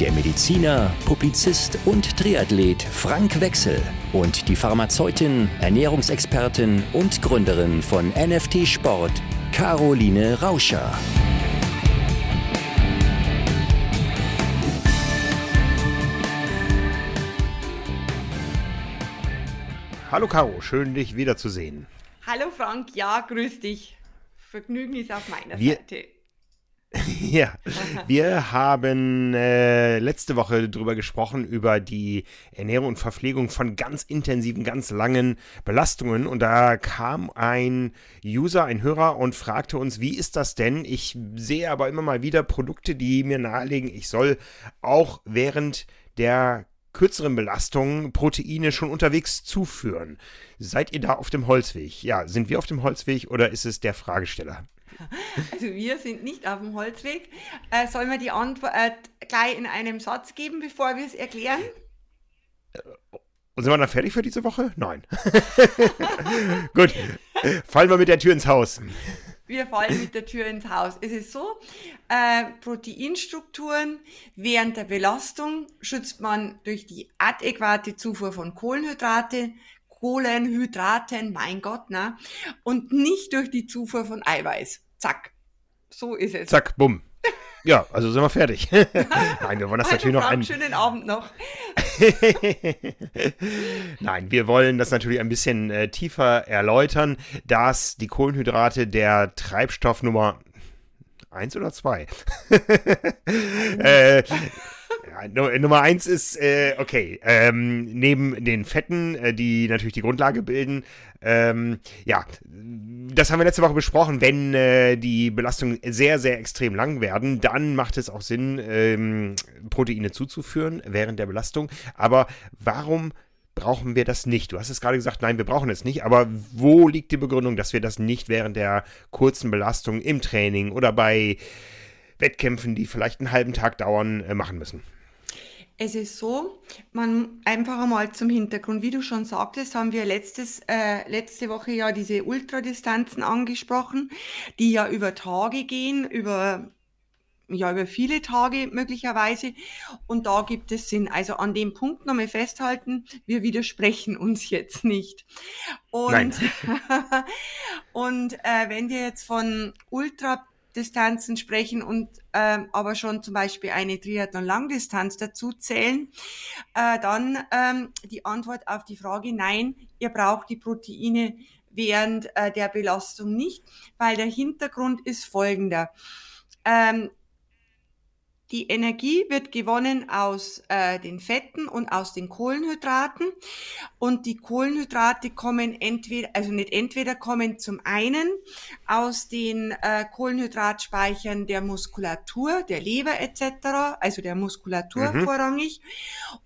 der Mediziner, Publizist und Triathlet Frank Wechsel und die Pharmazeutin, Ernährungsexpertin und Gründerin von NFT Sport, Caroline Rauscher. Hallo Caro, schön dich wiederzusehen. Hallo Frank, ja, grüß dich. Vergnügen ist auf meiner Wir- Seite. Ja, wir haben äh, letzte Woche drüber gesprochen, über die Ernährung und Verpflegung von ganz intensiven, ganz langen Belastungen. Und da kam ein User, ein Hörer und fragte uns, wie ist das denn? Ich sehe aber immer mal wieder Produkte, die mir nahelegen, ich soll auch während der kürzeren Belastungen Proteine schon unterwegs zuführen. Seid ihr da auf dem Holzweg? Ja, sind wir auf dem Holzweg oder ist es der Fragesteller? Also wir sind nicht auf dem Holzweg. Äh, sollen wir die Antwort äh, gleich in einem Satz geben, bevor wir es erklären? Und sind wir dann fertig für diese Woche? Nein. Gut. Fallen wir mit der Tür ins Haus. Wir fallen mit der Tür ins Haus. Es ist so, äh, Proteinstrukturen während der Belastung schützt man durch die adäquate Zufuhr von Kohlenhydrate, Kohlenhydraten, mein Gott, ne? Und nicht durch die Zufuhr von Eiweiß. Zack. So ist es. Zack, bumm. Ja, also sind wir fertig. Nein, wir wollen das natürlich noch Frank, ein. schönen Abend noch. Nein, wir wollen das natürlich ein bisschen äh, tiefer erläutern, dass die Kohlenhydrate der Treibstoff Nummer eins oder zwei? äh, Nummer eins ist, äh, okay, ähm, neben den Fetten, äh, die natürlich die Grundlage bilden, ähm, ja, das haben wir letzte Woche besprochen, wenn äh, die Belastungen sehr, sehr extrem lang werden, dann macht es auch Sinn, ähm, Proteine zuzuführen während der Belastung. Aber warum brauchen wir das nicht? Du hast es gerade gesagt, nein, wir brauchen es nicht, aber wo liegt die Begründung, dass wir das nicht während der kurzen Belastung im Training oder bei Wettkämpfen, die vielleicht einen halben Tag dauern, äh, machen müssen? Es ist so, man einfach einmal zum Hintergrund, wie du schon sagtest, haben wir letztes, äh, letzte Woche ja diese Ultradistanzen angesprochen, die ja über Tage gehen, über ja, über viele Tage möglicherweise. Und da gibt es Sinn. Also an dem Punkt nochmal festhalten, wir widersprechen uns jetzt nicht. Und, Nein. und äh, wenn wir jetzt von Ultradistanzen sprechen und ähm, aber schon zum Beispiel eine Triathlon-Langdistanz dazu zählen, äh, dann ähm, die Antwort auf die Frage, nein, ihr braucht die Proteine während äh, der Belastung nicht, weil der Hintergrund ist folgender. Ähm, die Energie wird gewonnen aus äh, den Fetten und aus den Kohlenhydraten. Und die Kohlenhydrate kommen entweder, also nicht entweder, kommen zum einen aus den äh, Kohlenhydratspeichern der Muskulatur, der Leber etc., also der Muskulatur Mhm. vorrangig,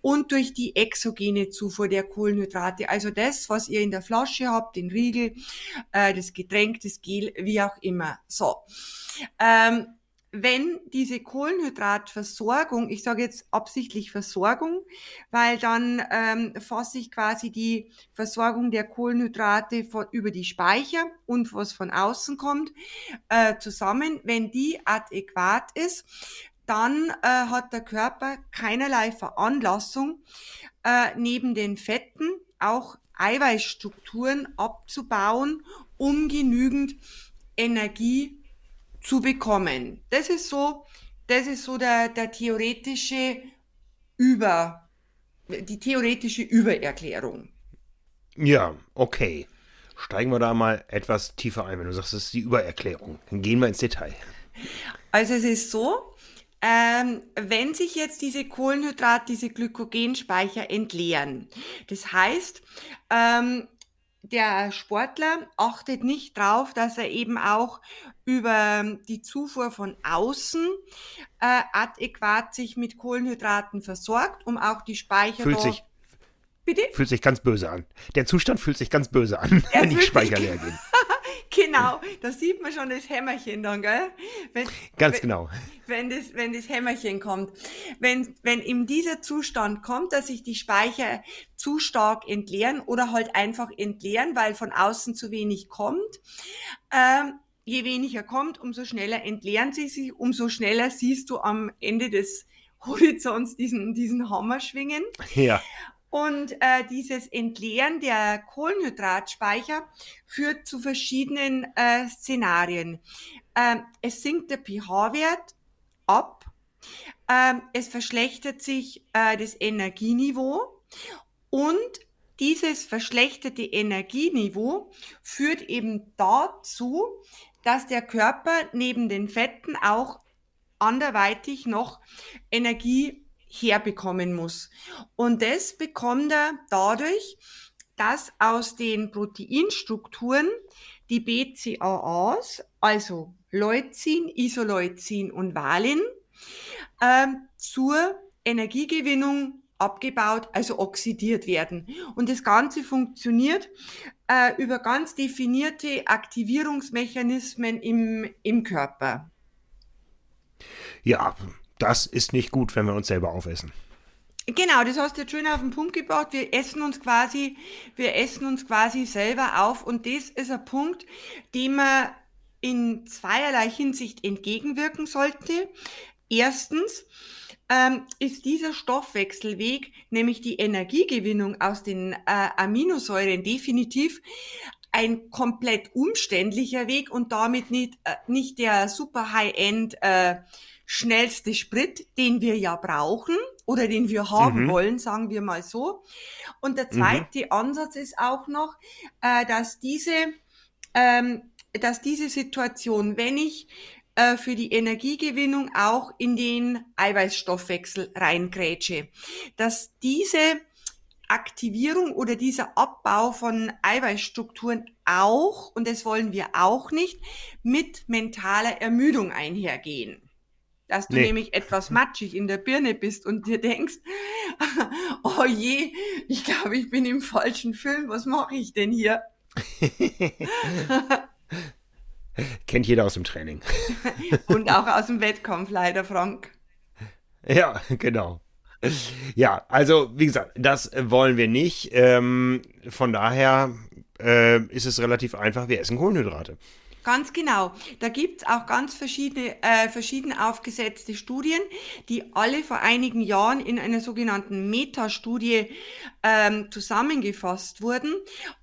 und durch die exogene Zufuhr der Kohlenhydrate, also das, was ihr in der Flasche habt, den Riegel, äh, das Getränk, das Gel, wie auch immer. So. Ähm, wenn diese Kohlenhydratversorgung, ich sage jetzt absichtlich Versorgung, weil dann ähm, fasse ich quasi die Versorgung der Kohlenhydrate von, über die Speicher und was von außen kommt äh, zusammen. Wenn die adäquat ist, dann äh, hat der Körper keinerlei Veranlassung, äh, neben den Fetten auch Eiweißstrukturen abzubauen, um genügend Energie zu bekommen. Das ist so, das ist so der, der theoretische Über, die theoretische Übererklärung. Ja, okay. Steigen wir da mal etwas tiefer ein, wenn du sagst, das ist die Übererklärung. Dann gehen wir ins Detail. Also es ist so, ähm, wenn sich jetzt diese Kohlenhydrate, diese Glykogenspeicher entleeren, das heißt, ähm, der Sportler achtet nicht drauf, dass er eben auch über die Zufuhr von außen äh, adäquat sich mit Kohlenhydraten versorgt, um auch die Speicher Füllt da- sich, Bitte? Fühlt sich ganz böse an. Der Zustand fühlt sich ganz böse an, er wenn die Speicher leer gehen. Genau, da sieht man schon das Hämmerchen dann, gell? Wenn, ganz wenn, genau. Wenn das, wenn das Hämmerchen kommt. Wenn, wenn in dieser Zustand kommt, dass sich die Speicher zu stark entleeren oder halt einfach entleeren, weil von außen zu wenig kommt, ähm, je weniger kommt, umso schneller entleeren sie sich, umso schneller siehst du am Ende des Horizonts diesen, diesen Hammer schwingen. Ja. Und äh, dieses Entleeren der Kohlenhydratspeicher führt zu verschiedenen äh, Szenarien. Ähm, es sinkt der pH-Wert ab, ähm, es verschlechtert sich äh, das Energieniveau und dieses verschlechterte Energieniveau führt eben dazu, dass der Körper neben den Fetten auch anderweitig noch Energie herbekommen muss. Und das bekommt er dadurch, dass aus den Proteinstrukturen die BCAAs, also Leucin, Isoleucin und Valin, äh, zur Energiegewinnung abgebaut, also oxidiert werden. Und das Ganze funktioniert äh, über ganz definierte Aktivierungsmechanismen im, im Körper. Ja, das ist nicht gut, wenn wir uns selber aufessen. Genau, das hast du jetzt schön auf den Punkt gebracht. Wir essen uns quasi, wir essen uns quasi selber auf und das ist ein Punkt, dem man in zweierlei Hinsicht entgegenwirken sollte. Erstens ähm, ist dieser Stoffwechselweg, nämlich die Energiegewinnung aus den äh, Aminosäuren, definitiv ein komplett umständlicher Weg und damit nicht, äh, nicht der super High-End äh, schnellste Sprit, den wir ja brauchen oder den wir haben mhm. wollen, sagen wir mal so. Und der zweite mhm. Ansatz ist auch noch, äh, dass diese, ähm, dass diese Situation, wenn ich äh, für die Energiegewinnung auch in den Eiweißstoffwechsel reingrätsche, dass diese Aktivierung oder dieser Abbau von Eiweißstrukturen auch, und das wollen wir auch nicht, mit mentaler Ermüdung einhergehen dass du nee. nämlich etwas matschig in der Birne bist und dir denkst, oh je, ich glaube, ich bin im falschen Film, was mache ich denn hier? Kennt jeder aus dem Training. und auch aus dem Wettkampf leider, Frank. Ja, genau. Ja, also wie gesagt, das wollen wir nicht. Ähm, von daher äh, ist es relativ einfach, wir essen Kohlenhydrate. Ganz genau. Da gibt's auch ganz verschiedene, äh, verschieden aufgesetzte Studien, die alle vor einigen Jahren in einer sogenannten Metastudie ähm, zusammengefasst wurden.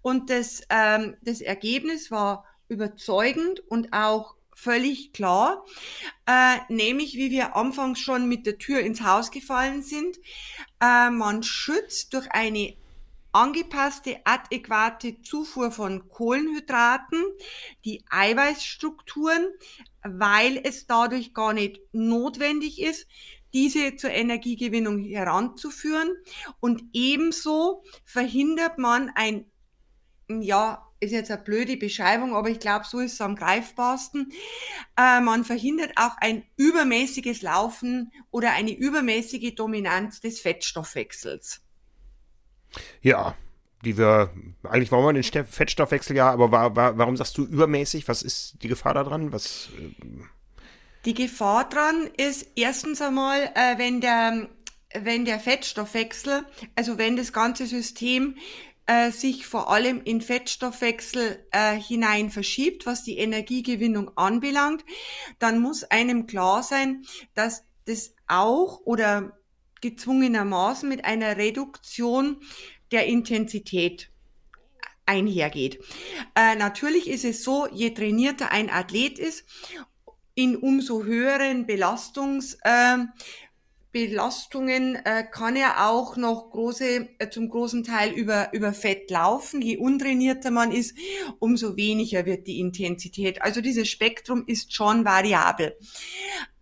Und das, ähm, das Ergebnis war überzeugend und auch völlig klar, äh, nämlich wie wir anfangs schon mit der Tür ins Haus gefallen sind. Äh, man schützt durch eine angepasste, adäquate Zufuhr von Kohlenhydraten, die Eiweißstrukturen, weil es dadurch gar nicht notwendig ist, diese zur Energiegewinnung heranzuführen. Und ebenso verhindert man ein, ja, ist jetzt eine blöde Beschreibung, aber ich glaube, so ist es am greifbarsten. Äh, man verhindert auch ein übermäßiges Laufen oder eine übermäßige Dominanz des Fettstoffwechsels. Ja, die wir, eigentlich wollen wir den Fettstoffwechsel ja, aber war, war, warum sagst du übermäßig? Was ist die Gefahr daran? Was, äh die Gefahr dran ist erstens einmal, äh, wenn der, wenn der Fettstoffwechsel, also wenn das ganze System äh, sich vor allem in Fettstoffwechsel äh, hinein verschiebt, was die Energiegewinnung anbelangt, dann muss einem klar sein, dass das auch oder gezwungenermaßen mit einer Reduktion der Intensität einhergeht. Äh, natürlich ist es so, je trainierter ein Athlet ist, in umso höheren Belastungs, äh, Belastungen äh, kann er auch noch große, äh, zum großen Teil über, über Fett laufen. Je untrainierter man ist, umso weniger wird die Intensität. Also dieses Spektrum ist schon variabel.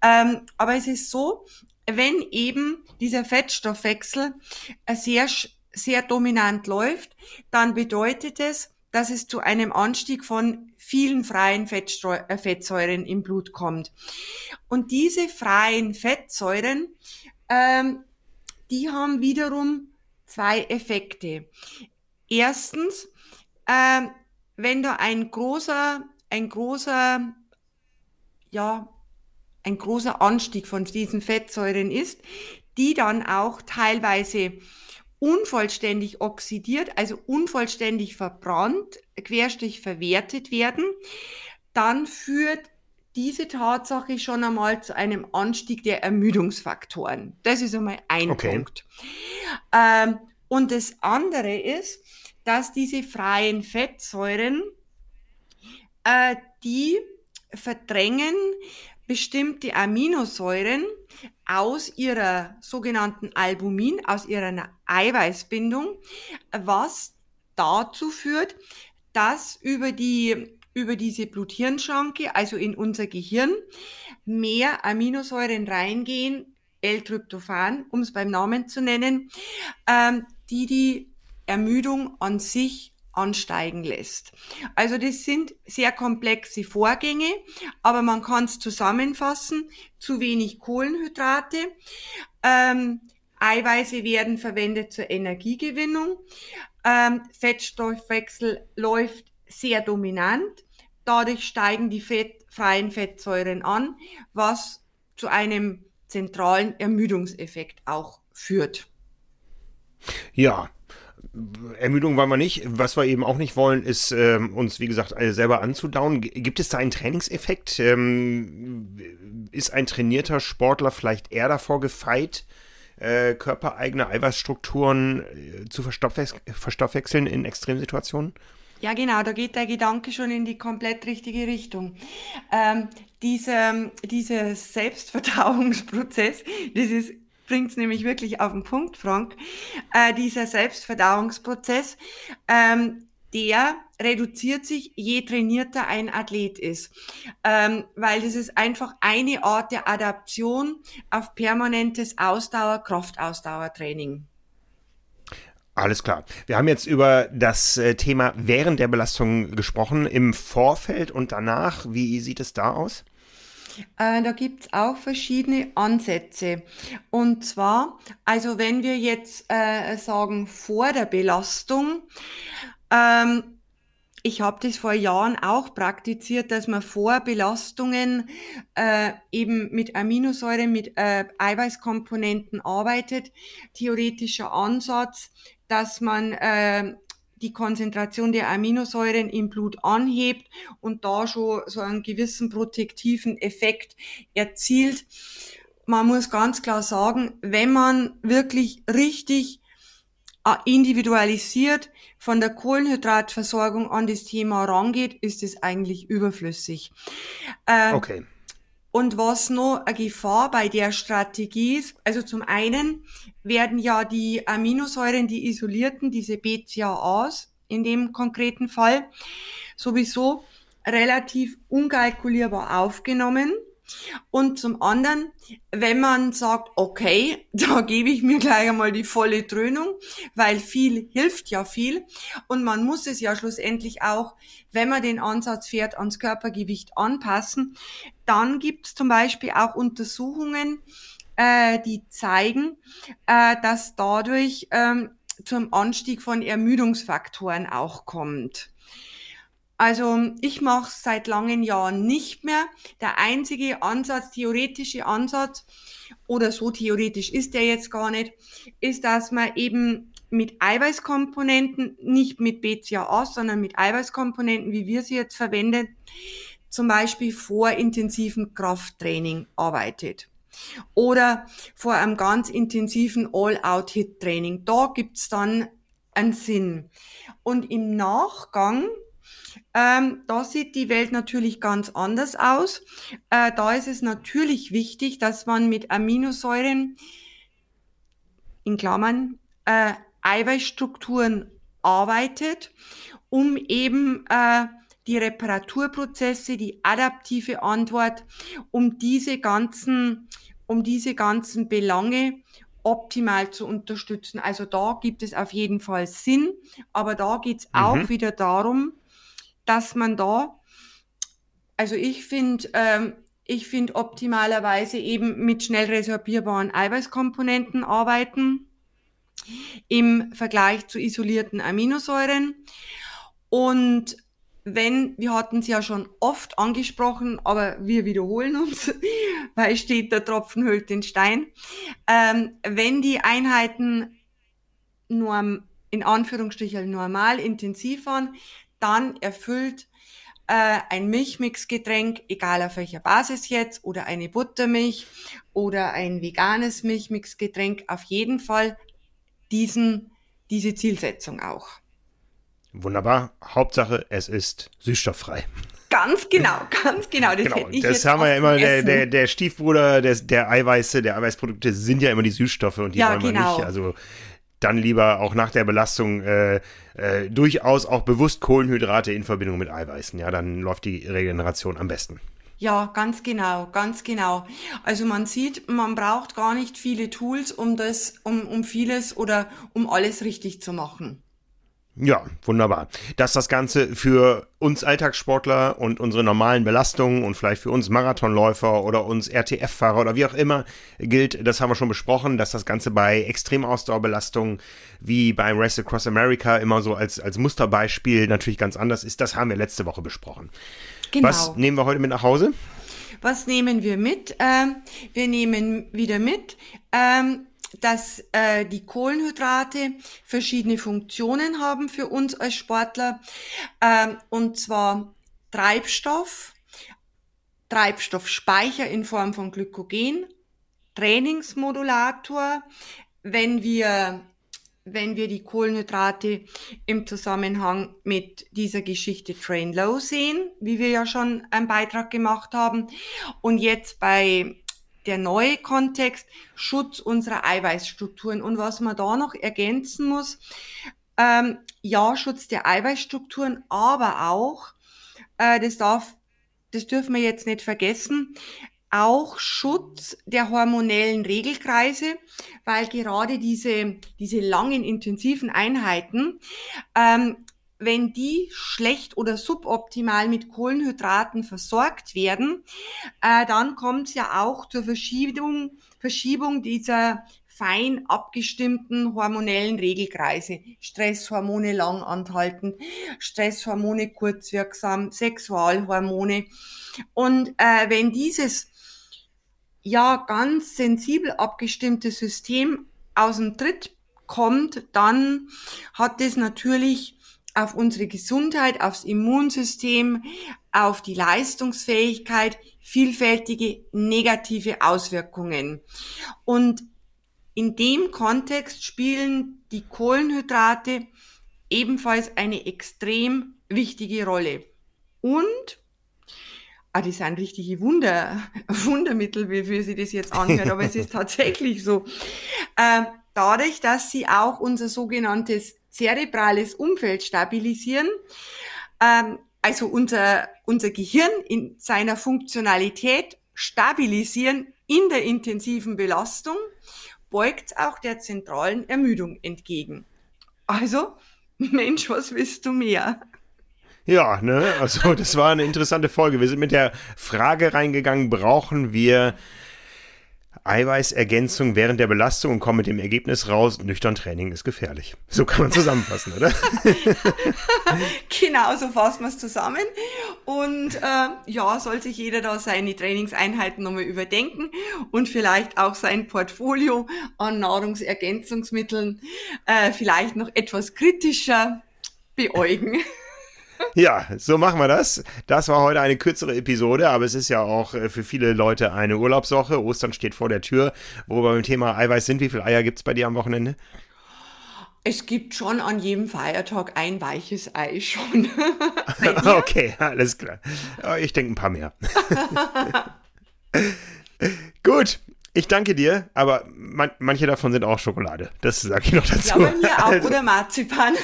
Ähm, aber es ist so, wenn eben dieser Fettstoffwechsel äh, sehr, sehr dominant läuft, dann bedeutet es, dass es zu einem Anstieg von vielen freien äh, Fettsäuren im Blut kommt. Und diese freien Fettsäuren, ähm, die haben wiederum zwei Effekte. Erstens, äh, wenn da ein großer, ein großer, ja, ein großer Anstieg von diesen Fettsäuren ist, die dann auch teilweise unvollständig oxidiert, also unvollständig verbrannt, querstrich verwertet werden, dann führt diese Tatsache schon einmal zu einem Anstieg der Ermüdungsfaktoren. Das ist einmal ein okay. Punkt. Ähm, und das andere ist, dass diese freien Fettsäuren, äh, die verdrängen bestimmte Aminosäuren aus ihrer sogenannten Albumin, aus ihrer Eiweißbindung, was dazu führt, dass über die über diese Blut-Hirn-Schranke, also in unser Gehirn, mehr Aminosäuren reingehen, L-Tryptophan, um es beim Namen zu nennen, ähm, die die Ermüdung an sich ansteigen lässt. Also das sind sehr komplexe Vorgänge, aber man kann es zusammenfassen. Zu wenig Kohlenhydrate. Ähm, Eiweiße werden verwendet zur Energiegewinnung. Ähm, Fettstoffwechsel läuft sehr dominant. Dadurch steigen die Fett, freien Fettsäuren an, was zu einem zentralen Ermüdungseffekt auch führt. Ja, Ermüdung wollen wir nicht. Was wir eben auch nicht wollen, ist ähm, uns, wie gesagt, selber anzudauen. Gibt es da einen Trainingseffekt? Ähm, ist ein trainierter Sportler vielleicht eher davor gefeit, äh, körpereigene Eiweißstrukturen äh, zu verstoffwechseln in Extremsituationen? Ja, genau, da geht der Gedanke schon in die komplett richtige Richtung. Ähm, dieser, dieser Selbstverdauungsprozess, das ist bringt es nämlich wirklich auf den Punkt, Frank. Äh, dieser Selbstverdauungsprozess, ähm, der reduziert sich, je trainierter ein Athlet ist. Ähm, weil das ist einfach eine Art der Adaption auf permanentes Ausdauer, Kraftausdauertraining. Alles klar. Wir haben jetzt über das äh, Thema während der Belastung gesprochen, im Vorfeld und danach. Wie sieht es da aus? Äh, da gibt's auch verschiedene Ansätze. Und zwar, also wenn wir jetzt äh, sagen vor der Belastung, ähm, ich habe das vor Jahren auch praktiziert, dass man vor Belastungen äh, eben mit Aminosäuren, mit äh, Eiweißkomponenten arbeitet. Theoretischer Ansatz, dass man äh, die Konzentration der Aminosäuren im Blut anhebt und da schon so einen gewissen protektiven Effekt erzielt. Man muss ganz klar sagen, wenn man wirklich richtig äh, individualisiert von der Kohlenhydratversorgung an das Thema rangeht, ist es eigentlich überflüssig. Äh, okay. Und was noch eine Gefahr bei der Strategie ist, also zum einen werden ja die Aminosäuren, die isolierten, diese BCAAs in dem konkreten Fall, sowieso relativ unkalkulierbar aufgenommen. Und zum anderen, wenn man sagt, okay, da gebe ich mir gleich einmal die volle Dröhnung, weil viel hilft ja viel und man muss es ja schlussendlich auch, wenn man den Ansatz fährt, ans Körpergewicht anpassen, dann gibt es zum Beispiel auch Untersuchungen, äh, die zeigen, äh, dass dadurch ähm, zum Anstieg von Ermüdungsfaktoren auch kommt. Also ich mache es seit langen Jahren nicht mehr. Der einzige Ansatz, theoretische Ansatz, oder so theoretisch ist der jetzt gar nicht, ist, dass man eben mit Eiweißkomponenten, nicht mit BCAA, sondern mit Eiweißkomponenten, wie wir sie jetzt verwenden, zum Beispiel vor intensiven Krafttraining arbeitet. Oder vor einem ganz intensiven All-Out-Hit-Training. Da gibt's dann einen Sinn. Und im Nachgang ähm, da sieht die Welt natürlich ganz anders aus. Äh, da ist es natürlich wichtig, dass man mit Aminosäuren in Klammern äh, Eiweißstrukturen arbeitet, um eben äh, die Reparaturprozesse, die adaptive Antwort, um diese ganzen, um diese ganzen Belange optimal zu unterstützen. Also da gibt es auf jeden Fall Sinn, aber da geht es mhm. auch wieder darum, dass man da, also ich finde, ähm, ich finde optimalerweise eben mit schnell resorbierbaren Eiweißkomponenten arbeiten. im Vergleich zu isolierten Aminosäuren. Und wenn, wir hatten es ja schon oft angesprochen, aber wir wiederholen uns, weil steht der Tropfen hüllt den Stein. Ähm, wenn die Einheiten nur in Anführungsstrichen normal intensiv waren, dann erfüllt äh, ein Milchmixgetränk, egal auf welcher Basis jetzt, oder eine Buttermilch oder ein veganes Milchmixgetränk, auf jeden Fall diesen, diese Zielsetzung auch. Wunderbar. Hauptsache, es ist süßstofffrei. Ganz genau, ganz genau. Das, genau, das haben wir ja immer, der, der, der, Stiefbruder der, der Eiweiße, der Eiweißprodukte sind ja immer die Süßstoffe und die ja, wollen wir genau. nicht. Also dann lieber auch nach der Belastung äh, äh, durchaus auch bewusst Kohlenhydrate in Verbindung mit Eiweißen. Ja, dann läuft die Regeneration am besten. Ja, ganz genau, ganz genau. Also man sieht, man braucht gar nicht viele Tools, um das, um, um vieles oder um alles richtig zu machen. Ja, wunderbar. Dass das Ganze für uns Alltagssportler und unsere normalen Belastungen und vielleicht für uns Marathonläufer oder uns RTF-Fahrer oder wie auch immer gilt, das haben wir schon besprochen, dass das Ganze bei Extremausdauerbelastungen wie beim Race Across America immer so als, als Musterbeispiel natürlich ganz anders ist. Das haben wir letzte Woche besprochen. Genau. Was nehmen wir heute mit nach Hause? Was nehmen wir mit? Ähm, wir nehmen wieder mit ähm, dass äh, die Kohlenhydrate verschiedene Funktionen haben für uns als Sportler. Ähm, und zwar Treibstoff, Treibstoffspeicher in Form von Glykogen, Trainingsmodulator, wenn wir wenn wir die Kohlenhydrate im Zusammenhang mit dieser Geschichte Train Low sehen, wie wir ja schon einen Beitrag gemacht haben. Und jetzt bei der neue Kontext, Schutz unserer Eiweißstrukturen. Und was man da noch ergänzen muss, ähm, ja, Schutz der Eiweißstrukturen, aber auch, äh, das darf, das dürfen wir jetzt nicht vergessen, auch Schutz der hormonellen Regelkreise, weil gerade diese, diese langen, intensiven Einheiten ähm, wenn die schlecht oder suboptimal mit Kohlenhydraten versorgt werden, äh, dann kommt es ja auch zur Verschiebung, Verschiebung dieser fein abgestimmten hormonellen Regelkreise. Stresshormone lang anhalten, Stresshormone kurzwirksam, Sexualhormone. Und äh, wenn dieses ja ganz sensibel abgestimmte System aus dem Tritt kommt, dann hat es natürlich auf unsere Gesundheit, aufs Immunsystem, auf die Leistungsfähigkeit vielfältige negative Auswirkungen. Und in dem Kontext spielen die Kohlenhydrate ebenfalls eine extrem wichtige Rolle. Und ah, die sind richtige Wunder, Wundermittel, wie, wie sie das jetzt anhört, aber es ist tatsächlich so. Äh, dadurch, dass sie auch unser sogenanntes zerebrales Umfeld stabilisieren. Ähm, also unser, unser Gehirn in seiner Funktionalität stabilisieren in der intensiven Belastung, beugt auch der zentralen Ermüdung entgegen. Also, Mensch, was willst du mehr? Ja, ne, also das war eine interessante Folge. Wir sind mit der Frage reingegangen, brauchen wir Eiweißergänzung während der Belastung und komme mit dem Ergebnis raus, nüchtern Training ist gefährlich. So kann man zusammenfassen, oder? genau, so fassen wir es zusammen. Und äh, ja, soll sich jeder da seine Trainingseinheiten nochmal überdenken und vielleicht auch sein Portfolio an Nahrungsergänzungsmitteln äh, vielleicht noch etwas kritischer beäugen. Ja, so machen wir das. Das war heute eine kürzere Episode, aber es ist ja auch äh, für viele Leute eine Urlaubswoche. Ostern steht vor der Tür. Wo wir beim Thema Eiweiß sind, wie viele Eier gibt es bei dir am Wochenende? Es gibt schon an jedem Feiertag ein weiches Ei schon. okay, alles klar. Ich denke ein paar mehr. Gut, ich danke dir, aber man, manche davon sind auch Schokolade. Das sage ich noch dazu. Ja, bei mir auch, also, oder Marzipan.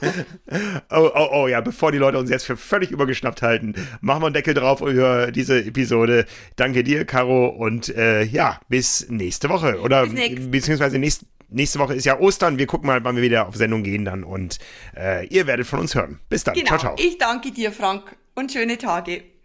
oh, oh, oh, ja, bevor die Leute uns jetzt für völlig übergeschnappt halten, machen wir einen Deckel drauf über diese Episode. Danke dir, Caro, und äh, ja, bis nächste Woche. Oder bis beziehungsweise nächste, nächste Woche ist ja Ostern. Wir gucken mal, wann wir wieder auf Sendung gehen dann und äh, ihr werdet von uns hören. Bis dann. Genau. Ciao, ciao. Ich danke dir, Frank, und schöne Tage.